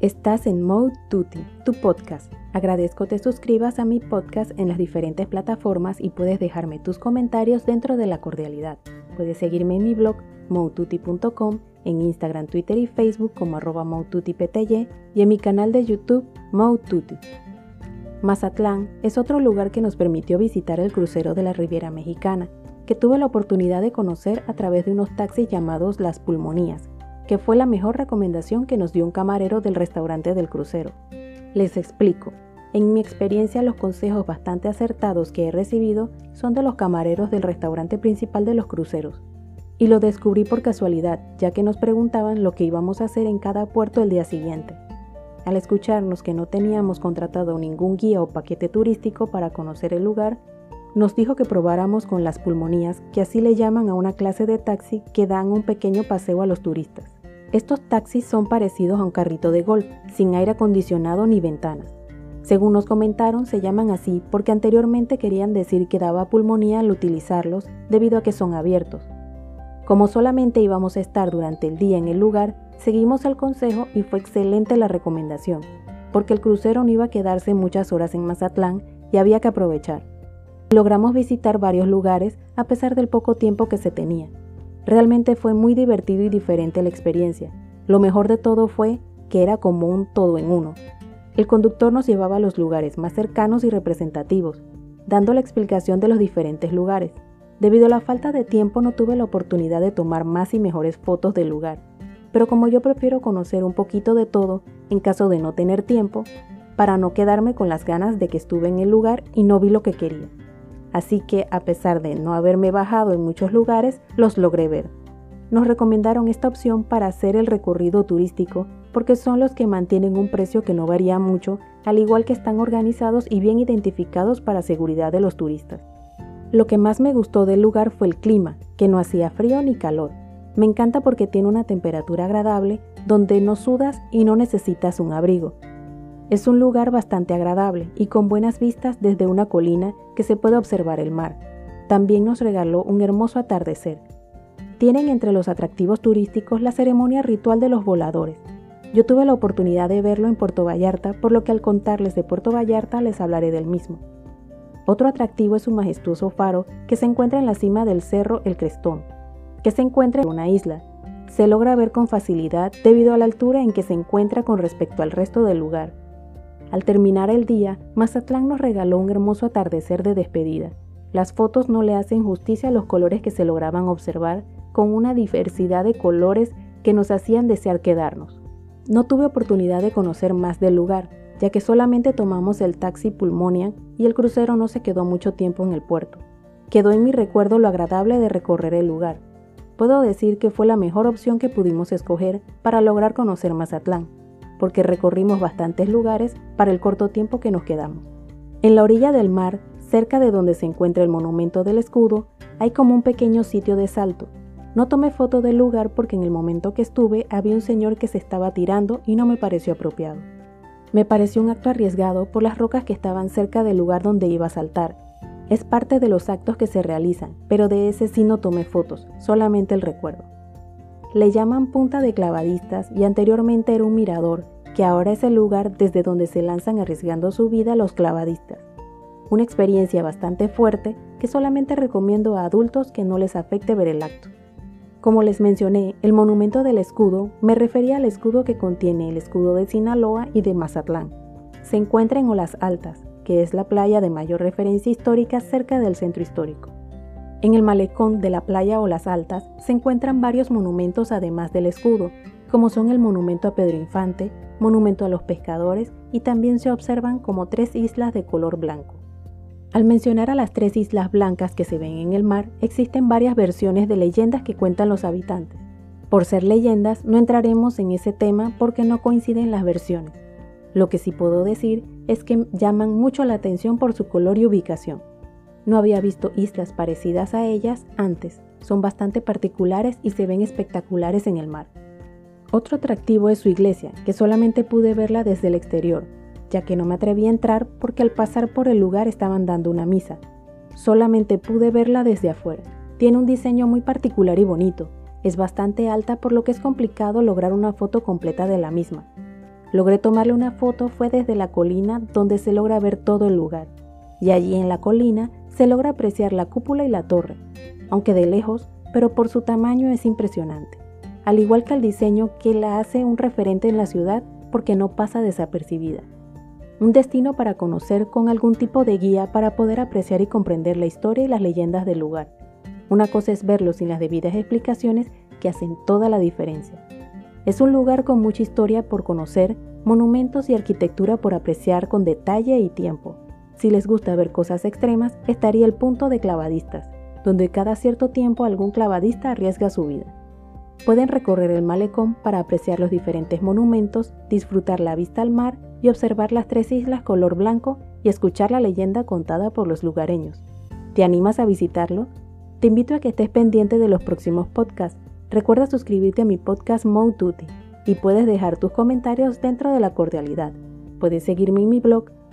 Estás en Mode tu podcast. Agradezco te suscribas a mi podcast en las diferentes plataformas y puedes dejarme tus comentarios dentro de la cordialidad. Puedes seguirme en mi blog modetutti.com, en Instagram, Twitter y Facebook como arroba y en mi canal de YouTube Tutti. Mazatlán es otro lugar que nos permitió visitar el crucero de la Riviera Mexicana, que tuve la oportunidad de conocer a través de unos taxis llamados Las Pulmonías que fue la mejor recomendación que nos dio un camarero del restaurante del crucero. Les explico. En mi experiencia los consejos bastante acertados que he recibido son de los camareros del restaurante principal de los cruceros. Y lo descubrí por casualidad, ya que nos preguntaban lo que íbamos a hacer en cada puerto el día siguiente. Al escucharnos que no teníamos contratado ningún guía o paquete turístico para conocer el lugar, nos dijo que probáramos con las pulmonías, que así le llaman a una clase de taxi que dan un pequeño paseo a los turistas. Estos taxis son parecidos a un carrito de golf, sin aire acondicionado ni ventanas. Según nos comentaron, se llaman así porque anteriormente querían decir que daba pulmonía al utilizarlos debido a que son abiertos. Como solamente íbamos a estar durante el día en el lugar, seguimos el consejo y fue excelente la recomendación, porque el crucero no iba a quedarse muchas horas en Mazatlán y había que aprovechar. Logramos visitar varios lugares a pesar del poco tiempo que se tenía. Realmente fue muy divertido y diferente la experiencia. Lo mejor de todo fue que era como un todo en uno. El conductor nos llevaba a los lugares más cercanos y representativos, dando la explicación de los diferentes lugares. Debido a la falta de tiempo no tuve la oportunidad de tomar más y mejores fotos del lugar, pero como yo prefiero conocer un poquito de todo en caso de no tener tiempo, para no quedarme con las ganas de que estuve en el lugar y no vi lo que quería así que a pesar de no haberme bajado en muchos lugares, los logré ver. Nos recomendaron esta opción para hacer el recorrido turístico porque son los que mantienen un precio que no varía mucho, al igual que están organizados y bien identificados para seguridad de los turistas. Lo que más me gustó del lugar fue el clima, que no hacía frío ni calor. Me encanta porque tiene una temperatura agradable donde no sudas y no necesitas un abrigo, es un lugar bastante agradable y con buenas vistas desde una colina que se puede observar el mar. También nos regaló un hermoso atardecer. Tienen entre los atractivos turísticos la ceremonia ritual de los voladores. Yo tuve la oportunidad de verlo en Puerto Vallarta, por lo que al contarles de Puerto Vallarta les hablaré del mismo. Otro atractivo es su majestuoso faro que se encuentra en la cima del cerro El Crestón, que se encuentra en una isla. Se logra ver con facilidad debido a la altura en que se encuentra con respecto al resto del lugar. Al terminar el día, Mazatlán nos regaló un hermoso atardecer de despedida. Las fotos no le hacen justicia a los colores que se lograban observar, con una diversidad de colores que nos hacían desear quedarnos. No tuve oportunidad de conocer más del lugar, ya que solamente tomamos el taxi Pulmonia y el crucero no se quedó mucho tiempo en el puerto. Quedó en mi recuerdo lo agradable de recorrer el lugar. Puedo decir que fue la mejor opción que pudimos escoger para lograr conocer Mazatlán porque recorrimos bastantes lugares para el corto tiempo que nos quedamos. En la orilla del mar, cerca de donde se encuentra el monumento del escudo, hay como un pequeño sitio de salto. No tomé foto del lugar porque en el momento que estuve había un señor que se estaba tirando y no me pareció apropiado. Me pareció un acto arriesgado por las rocas que estaban cerca del lugar donde iba a saltar. Es parte de los actos que se realizan, pero de ese sí no tomé fotos, solamente el recuerdo. Le llaman punta de clavadistas y anteriormente era un mirador, que ahora es el lugar desde donde se lanzan arriesgando su vida los clavadistas. Una experiencia bastante fuerte que solamente recomiendo a adultos que no les afecte ver el acto. Como les mencioné, el monumento del escudo me refería al escudo que contiene el escudo de Sinaloa y de Mazatlán. Se encuentra en Olas Altas, que es la playa de mayor referencia histórica cerca del centro histórico. En el malecón de la playa o las Altas se encuentran varios monumentos además del escudo, como son el monumento a Pedro Infante, monumento a los pescadores y también se observan como tres islas de color blanco. Al mencionar a las tres islas blancas que se ven en el mar, existen varias versiones de leyendas que cuentan los habitantes. Por ser leyendas, no entraremos en ese tema porque no coinciden las versiones. Lo que sí puedo decir es que llaman mucho la atención por su color y ubicación. No había visto islas parecidas a ellas antes, son bastante particulares y se ven espectaculares en el mar. Otro atractivo es su iglesia, que solamente pude verla desde el exterior, ya que no me atreví a entrar porque al pasar por el lugar estaban dando una misa. Solamente pude verla desde afuera. Tiene un diseño muy particular y bonito. Es bastante alta por lo que es complicado lograr una foto completa de la misma. logré tomarle una foto fue desde la colina donde se logra ver todo el lugar. Y allí en la colina se logra apreciar la cúpula y la torre, aunque de lejos, pero por su tamaño es impresionante, al igual que el diseño que la hace un referente en la ciudad porque no pasa desapercibida. Un destino para conocer con algún tipo de guía para poder apreciar y comprender la historia y las leyendas del lugar. Una cosa es verlo sin las debidas explicaciones que hacen toda la diferencia. Es un lugar con mucha historia por conocer, monumentos y arquitectura por apreciar con detalle y tiempo. Si les gusta ver cosas extremas, estaría el punto de clavadistas, donde cada cierto tiempo algún clavadista arriesga su vida. Pueden recorrer el malecón para apreciar los diferentes monumentos, disfrutar la vista al mar y observar las tres islas color blanco y escuchar la leyenda contada por los lugareños. ¿Te animas a visitarlo? Te invito a que estés pendiente de los próximos podcasts. Recuerda suscribirte a mi podcast Moututi y puedes dejar tus comentarios dentro de la cordialidad. Puedes seguirme en mi blog